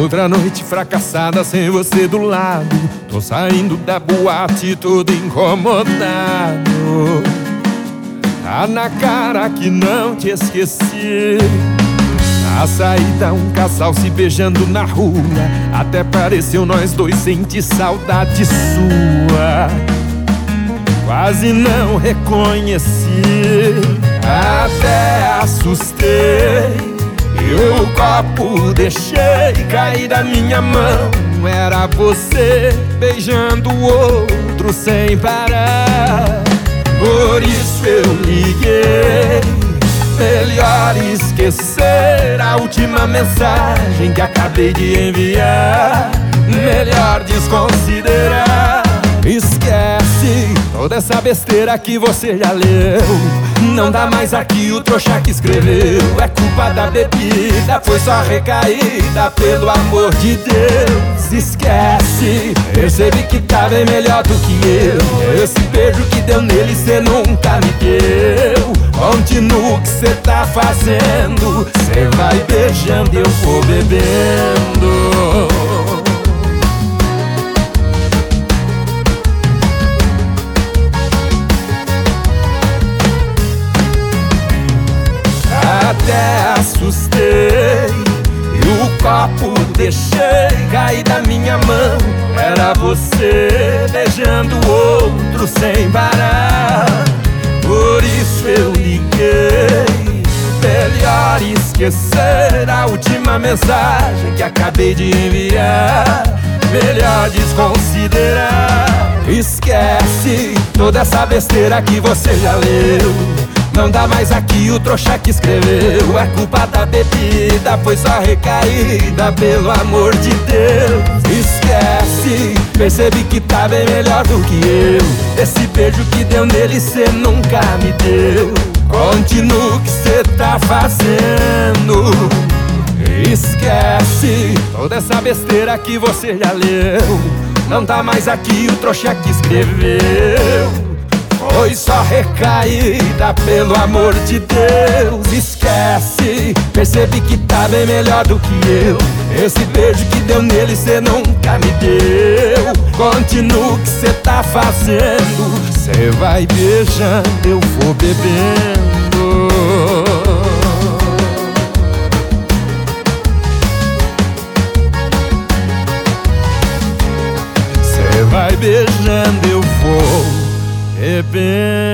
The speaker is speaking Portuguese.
Terceira noite fracassada sem você do lado. Tô saindo da boate todo incomodado. Tá na cara que não te esqueci. Na saída, um casal se beijando na rua. Até pareceu nós dois sentir saudade sua. Quase não reconheci, até assustei. E o copo deixei cair da minha mão. Era você beijando o outro sem parar. Por isso eu liguei. Melhor esquecer a última mensagem que acabei de enviar. Melhor desconsiderar. Esquece toda essa besteira que você já leu. Não dá mais aqui o trouxa que escreveu. É culpa da bebida, foi só recaída, pelo amor de Deus. Esquece, percebi que tá bem melhor do que eu. Esse beijo que deu nele, cê nunca me deu. Continua o que cê tá fazendo. Cê vai beijando e eu vou bebendo. Deixei cair da minha mão. Era você beijando o outro sem parar. Por isso eu liguei Melhor esquecer a última mensagem que acabei de enviar. Melhor desconsiderar. Esquece toda essa besteira que você já leu não dá mais aqui o trouxa que escreveu. É culpa da bebida, foi só recaída Pelo amor de Deus. Esquece, percebi que tá bem melhor do que eu. Esse beijo que deu nele cê nunca me deu. Continua o que cê tá fazendo. Esquece toda essa besteira que você já leu. Não tá mais aqui o trouxa que escreveu foi só recaída, pelo amor de Deus. Esquece, percebi que tá bem melhor do que eu. Esse beijo que deu nele cê nunca me deu. Continua o que cê tá fazendo. Cê vai beijando, eu vou bebendo. Cê vai beijando, eu slipping